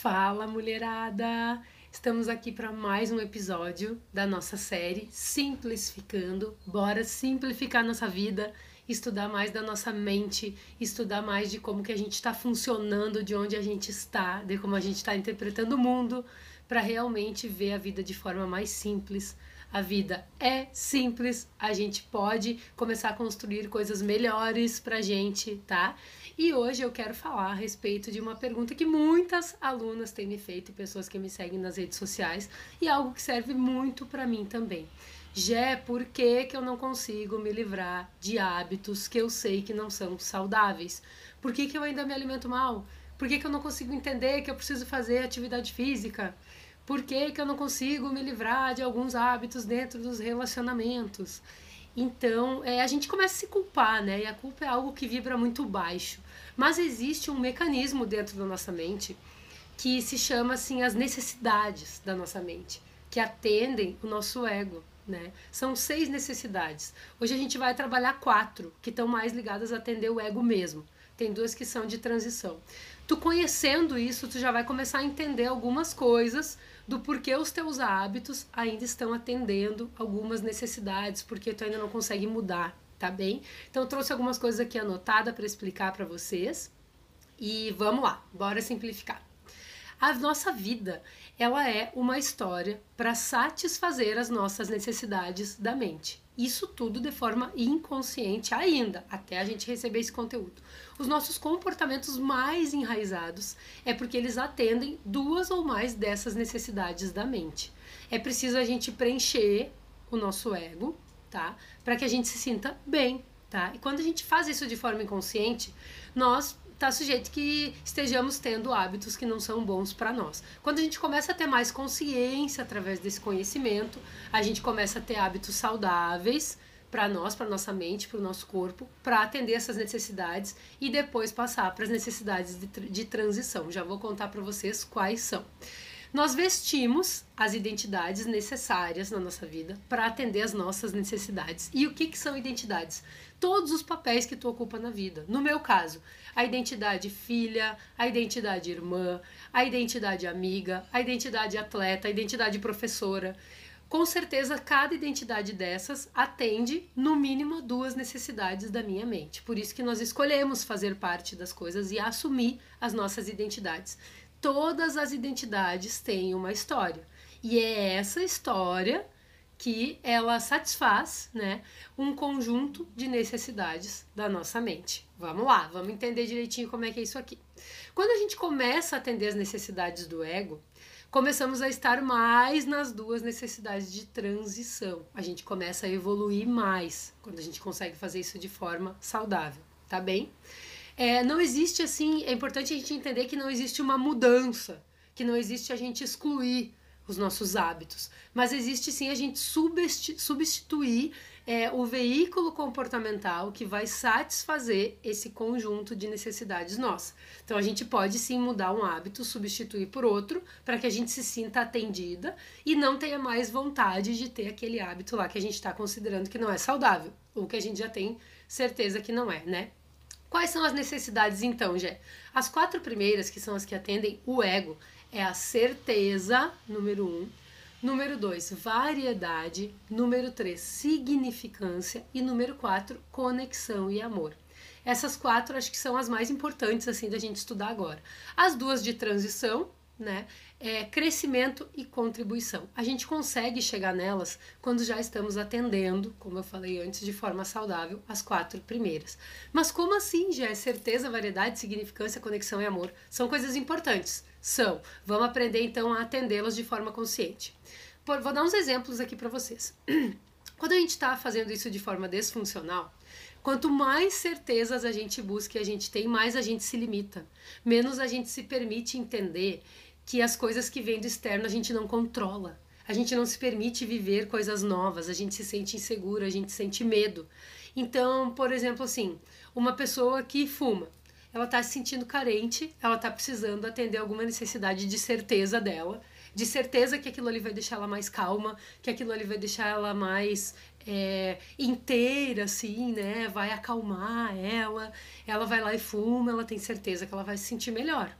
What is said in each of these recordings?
Fala, mulherada! Estamos aqui para mais um episódio da nossa série Simplificando. Bora simplificar nossa vida, estudar mais da nossa mente, estudar mais de como que a gente está funcionando, de onde a gente está, de como a gente está interpretando o mundo, para realmente ver a vida de forma mais simples. A vida é simples, a gente pode começar a construir coisas melhores pra gente, tá? E hoje eu quero falar a respeito de uma pergunta que muitas alunas têm me feito e pessoas que me seguem nas redes sociais e algo que serve muito para mim também. Jé, por que, que eu não consigo me livrar de hábitos que eu sei que não são saudáveis? Por que, que eu ainda me alimento mal? Por que, que eu não consigo entender que eu preciso fazer atividade física? Por que, que eu não consigo me livrar de alguns hábitos dentro dos relacionamentos? Então, é, a gente começa a se culpar, né? E a culpa é algo que vibra muito baixo. Mas existe um mecanismo dentro da nossa mente que se chama assim as necessidades da nossa mente, que atendem o nosso ego. Né? São seis necessidades. Hoje a gente vai trabalhar quatro, que estão mais ligadas a atender o ego mesmo. Tem duas que são de transição. Tu conhecendo isso, tu já vai começar a entender algumas coisas do porquê os teus hábitos ainda estão atendendo algumas necessidades, porque tu ainda não consegue mudar tá bem? Então trouxe algumas coisas aqui anotadas para explicar para vocês. E vamos lá, bora simplificar. A nossa vida, ela é uma história para satisfazer as nossas necessidades da mente. Isso tudo de forma inconsciente ainda, até a gente receber esse conteúdo. Os nossos comportamentos mais enraizados é porque eles atendem duas ou mais dessas necessidades da mente. É preciso a gente preencher o nosso ego, tá? Para que a gente se sinta bem, tá? E quando a gente faz isso de forma inconsciente, nós tá sujeito que estejamos tendo hábitos que não são bons para nós. Quando a gente começa a ter mais consciência através desse conhecimento, a gente começa a ter hábitos saudáveis para nós, para nossa mente, para o nosso corpo, para atender essas necessidades e depois passar para as necessidades de, de transição. Já vou contar para vocês quais são. Nós vestimos as identidades necessárias na nossa vida para atender as nossas necessidades. E o que, que são identidades? Todos os papéis que tu ocupa na vida. No meu caso, a identidade filha, a identidade irmã, a identidade amiga, a identidade atleta, a identidade professora. Com certeza, cada identidade dessas atende, no mínimo, duas necessidades da minha mente. Por isso que nós escolhemos fazer parte das coisas e assumir as nossas identidades todas as identidades têm uma história. E é essa história que ela satisfaz, né, um conjunto de necessidades da nossa mente. Vamos lá, vamos entender direitinho como é que é isso aqui. Quando a gente começa a atender as necessidades do ego, começamos a estar mais nas duas necessidades de transição. A gente começa a evoluir mais quando a gente consegue fazer isso de forma saudável, tá bem? É, não existe assim, é importante a gente entender que não existe uma mudança, que não existe a gente excluir os nossos hábitos, mas existe sim a gente substituir é, o veículo comportamental que vai satisfazer esse conjunto de necessidades nossas. Então a gente pode sim mudar um hábito, substituir por outro, para que a gente se sinta atendida e não tenha mais vontade de ter aquele hábito lá que a gente está considerando que não é saudável, ou que a gente já tem certeza que não é, né? Quais são as necessidades então, Gé? As quatro primeiras, que são as que atendem o ego, é a certeza, número um. Número dois, variedade. Número três, significância. E número quatro, conexão e amor. Essas quatro acho que são as mais importantes assim da gente estudar agora. As duas de transição, né? É crescimento e contribuição. A gente consegue chegar nelas quando já estamos atendendo, como eu falei antes, de forma saudável, as quatro primeiras. Mas como assim, já é certeza, variedade, significância, conexão e amor? São coisas importantes. São. Vamos aprender então a atendê-las de forma consciente. Por, vou dar uns exemplos aqui para vocês. Quando a gente está fazendo isso de forma desfuncional, Quanto mais certezas a gente busca e a gente tem, mais a gente se limita. Menos a gente se permite entender que as coisas que vêm do externo a gente não controla. A gente não se permite viver coisas novas, a gente se sente inseguro, a gente sente medo. Então, por exemplo, assim, uma pessoa que fuma, ela está se sentindo carente, ela está precisando atender alguma necessidade de certeza dela, de certeza que aquilo ali vai deixar ela mais calma, que aquilo ali vai deixar ela mais é, inteira, assim, né? Vai acalmar ela, ela vai lá e fuma, ela tem certeza que ela vai se sentir melhor.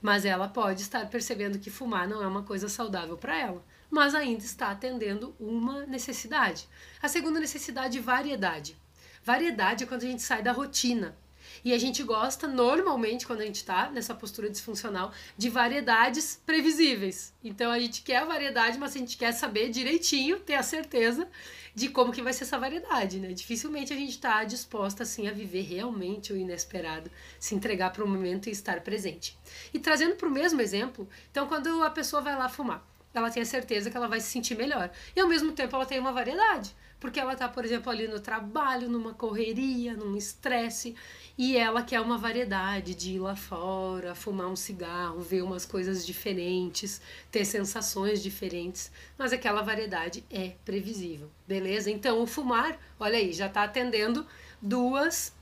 Mas ela pode estar percebendo que fumar não é uma coisa saudável para ela, mas ainda está atendendo uma necessidade. A segunda necessidade, variedade. Variedade é quando a gente sai da rotina. E a gente gosta, normalmente, quando a gente está nessa postura disfuncional, de variedades previsíveis. Então a gente quer a variedade, mas a gente quer saber direitinho, ter a certeza de como que vai ser essa variedade, né? Dificilmente a gente está disposta assim a viver realmente o inesperado, se entregar para o momento e estar presente. E trazendo para o mesmo exemplo, então quando a pessoa vai lá fumar, ela tem a certeza que ela vai se sentir melhor. E ao mesmo tempo ela tem uma variedade, porque ela está, por exemplo, ali no trabalho, numa correria, num estresse, e ela quer uma variedade de ir lá fora, fumar um cigarro, ver umas coisas diferentes, ter sensações diferentes, mas aquela variedade é previsível, beleza? Então o fumar, olha aí, já está atendendo duas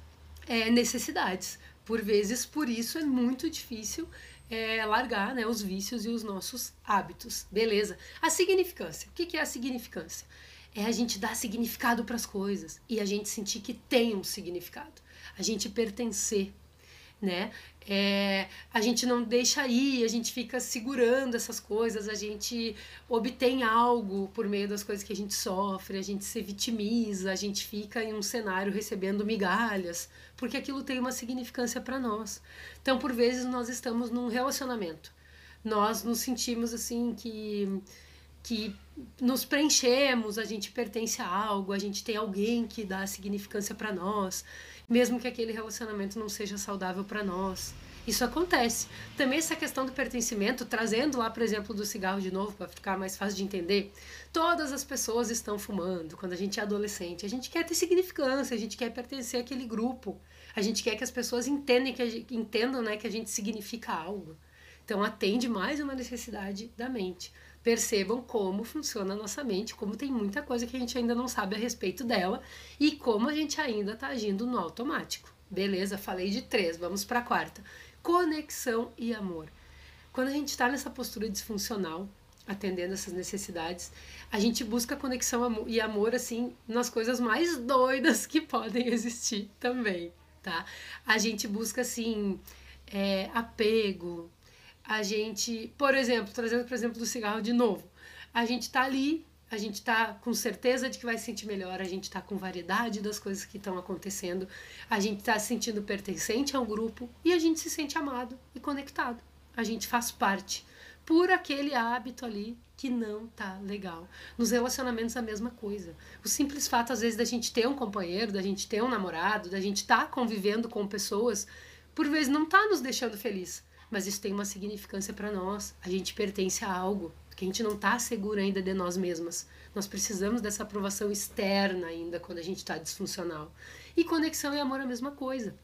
é, necessidades. Por vezes, por isso é muito difícil é, largar né, os vícios e os nossos hábitos, beleza? A significância, o que, é a significância? É a gente dar significado para as coisas e a gente sentir que tem um significado a gente pertencer, né? É, a gente não deixa ir, a gente fica segurando essas coisas, a gente obtém algo por meio das coisas que a gente sofre, a gente se vitimiza, a gente fica em um cenário recebendo migalhas, porque aquilo tem uma significância para nós. Então, por vezes, nós estamos num relacionamento, nós nos sentimos assim que que nos preenchemos, a gente pertence a algo, a gente tem alguém que dá significância para nós mesmo que aquele relacionamento não seja saudável para nós. Isso acontece. Também essa questão do pertencimento, trazendo lá, por exemplo, do cigarro de novo, para ficar mais fácil de entender. Todas as pessoas estão fumando quando a gente é adolescente. A gente quer ter significância, a gente quer pertencer àquele grupo. A gente quer que as pessoas entendam que, gente, entendam, né, que a gente significa algo. Então, atende mais uma necessidade da mente percebam como funciona a nossa mente, como tem muita coisa que a gente ainda não sabe a respeito dela e como a gente ainda está agindo no automático. Beleza? Falei de três, vamos para a quarta. Conexão e amor. Quando a gente está nessa postura disfuncional, atendendo essas necessidades, a gente busca conexão e amor assim nas coisas mais doidas que podem existir também, tá? A gente busca assim é, apego, a gente, por exemplo, trazendo por exemplo do cigarro de novo, a gente tá ali, a gente tá com certeza de que vai se sentir melhor, a gente tá com variedade das coisas que estão acontecendo, a gente tá se sentindo pertencente a um grupo e a gente se sente amado e conectado. A gente faz parte por aquele hábito ali que não tá legal. Nos relacionamentos a mesma coisa. O simples fato às vezes da gente ter um companheiro, da gente ter um namorado, da gente estar tá convivendo com pessoas, por vezes não tá nos deixando feliz mas isso tem uma significância para nós. A gente pertence a algo, que a gente não está seguro ainda de nós mesmas. Nós precisamos dessa aprovação externa ainda quando a gente está disfuncional. E conexão e amor é a mesma coisa.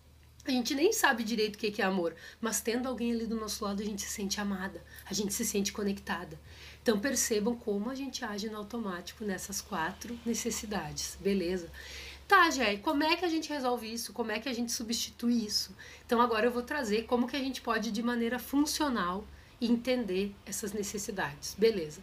A gente nem sabe direito o que é amor, mas tendo alguém ali do nosso lado, a gente se sente amada, a gente se sente conectada. Então percebam como a gente age no automático nessas quatro necessidades, beleza? Tá, Jé, como é que a gente resolve isso? Como é que a gente substitui isso? Então agora eu vou trazer como que a gente pode, de maneira funcional, entender essas necessidades. Beleza.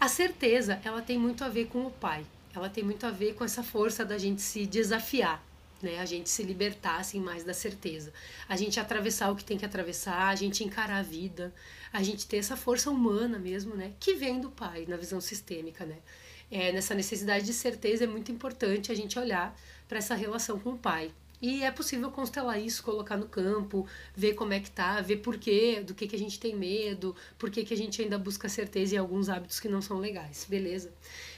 A certeza, ela tem muito a ver com o pai. Ela tem muito a ver com essa força da gente se desafiar, né? A gente se libertar assim mais da certeza. A gente atravessar o que tem que atravessar, a gente encarar a vida, a gente ter essa força humana mesmo, né? Que vem do pai na visão sistêmica, né? É, nessa necessidade de certeza, é muito importante a gente olhar para essa relação com o pai. E é possível constelar isso, colocar no campo, ver como é que tá, ver por quê, do que, que a gente tem medo, por que, que a gente ainda busca certeza em alguns hábitos que não são legais, beleza?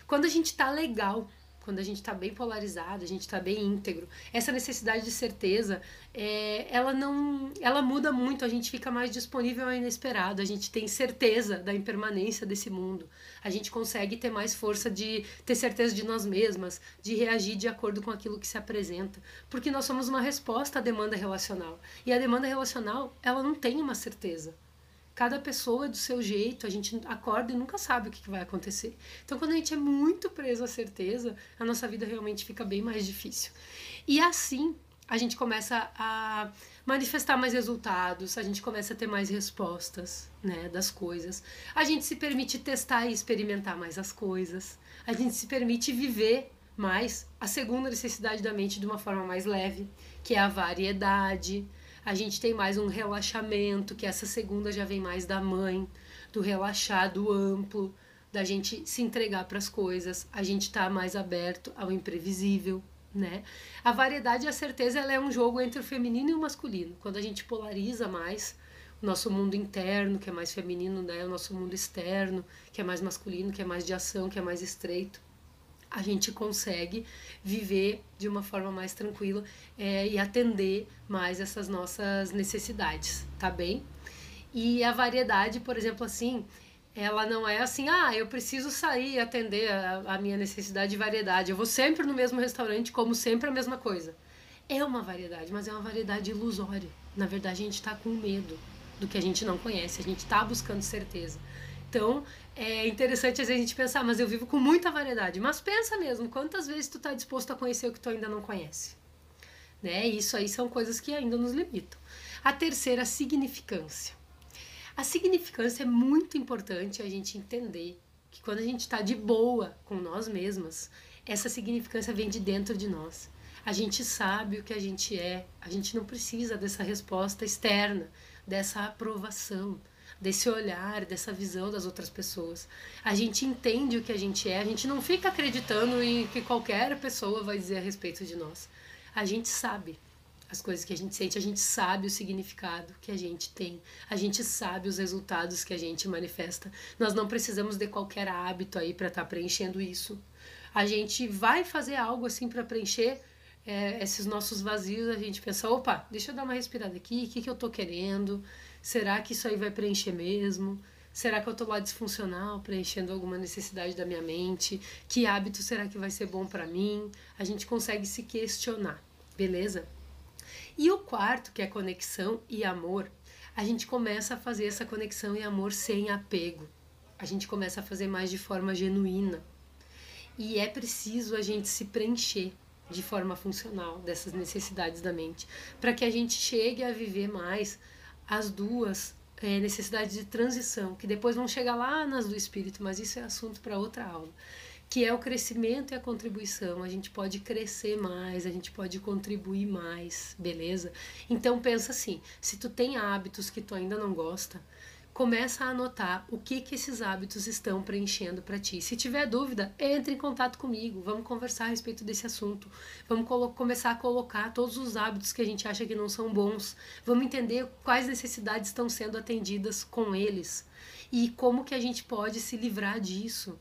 Quando a gente tá legal quando a gente está bem polarizado, a gente está bem íntegro. Essa necessidade de certeza, é, ela não, ela muda muito. A gente fica mais disponível ao inesperado. A gente tem certeza da impermanência desse mundo. A gente consegue ter mais força de ter certeza de nós mesmas, de reagir de acordo com aquilo que se apresenta, porque nós somos uma resposta à demanda relacional. E a demanda relacional, ela não tem uma certeza. Cada pessoa é do seu jeito, a gente acorda e nunca sabe o que vai acontecer. Então, quando a gente é muito preso à certeza, a nossa vida realmente fica bem mais difícil. E assim, a gente começa a manifestar mais resultados, a gente começa a ter mais respostas, né, das coisas. A gente se permite testar e experimentar mais as coisas. A gente se permite viver mais a segunda necessidade da mente de uma forma mais leve, que é a variedade A gente tem mais um relaxamento, que essa segunda já vem mais da mãe, do relaxar, do amplo, da gente se entregar para as coisas. A gente tá mais aberto ao imprevisível, né? A variedade e a certeza ela é um jogo entre o feminino e o masculino. Quando a gente polariza mais o nosso mundo interno, que é mais feminino, né? o nosso mundo externo, que é mais masculino, que é mais de ação, que é mais estreito, a gente consegue viver de uma forma mais tranquila é, e atender mais essas nossas necessidades, tá bem? E a variedade, por exemplo, assim, ela não é assim, ah, eu preciso sair e atender a, a minha necessidade de variedade. Eu vou sempre no mesmo restaurante, como sempre a mesma coisa. É uma variedade, mas é uma variedade ilusória. Na verdade, a gente está com medo do que a gente não conhece, a gente está buscando certeza. Então, é interessante às vezes a gente pensar, mas eu vivo com muita variedade. Mas pensa mesmo, quantas vezes tu está disposto a conhecer o que tu ainda não conhece? Né? Isso aí são coisas que ainda nos limitam. A terceira, a significância. A significância é muito importante a gente entender que quando a gente está de boa com nós mesmas, essa significância vem de dentro de nós. A gente sabe o que a gente é, a gente não precisa dessa resposta externa, dessa aprovação, desse olhar, dessa visão das outras pessoas. A gente entende o que a gente é, a gente não fica acreditando em que qualquer pessoa vai dizer a respeito de nós. A gente sabe as coisas que a gente sente, a gente sabe o significado que a gente tem, a gente sabe os resultados que a gente manifesta. Nós não precisamos de qualquer hábito aí para estar tá preenchendo isso. A gente vai fazer algo assim para preencher é, esses nossos vazios, a gente pensa, opa, deixa eu dar uma respirada aqui, o que, que eu tô querendo? Será que isso aí vai preencher mesmo? Será que eu tô lá disfuncional, preenchendo alguma necessidade da minha mente? Que hábito será que vai ser bom para mim? A gente consegue se questionar, beleza? E o quarto, que é conexão e amor, a gente começa a fazer essa conexão e amor sem apego. A gente começa a fazer mais de forma genuína. E é preciso a gente se preencher de forma funcional dessas necessidades da mente, para que a gente chegue a viver mais as duas é, necessidades de transição, que depois vão chegar lá nas do espírito, mas isso é assunto para outra aula que é o crescimento e a contribuição. A gente pode crescer mais, a gente pode contribuir mais, beleza? Então pensa assim, se tu tem hábitos que tu ainda não gosta, começa a anotar o que que esses hábitos estão preenchendo para ti. Se tiver dúvida, entre em contato comigo, vamos conversar a respeito desse assunto. Vamos começar a colocar todos os hábitos que a gente acha que não são bons. Vamos entender quais necessidades estão sendo atendidas com eles e como que a gente pode se livrar disso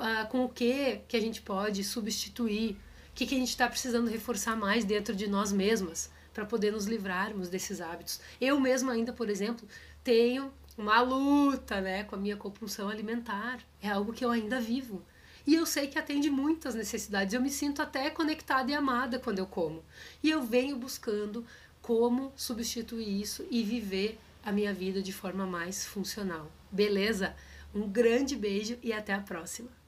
ah, com o que que a gente pode substituir, o que, que a gente está precisando reforçar mais dentro de nós mesmas para poder nos livrarmos desses hábitos. Eu mesma ainda, por exemplo, tenho uma luta né, com a minha compulsão alimentar. É algo que eu ainda vivo. E eu sei que atende muitas necessidades. Eu me sinto até conectada e amada quando eu como. E eu venho buscando como substituir isso e viver a minha vida de forma mais funcional. Beleza? Um grande beijo e até a próxima!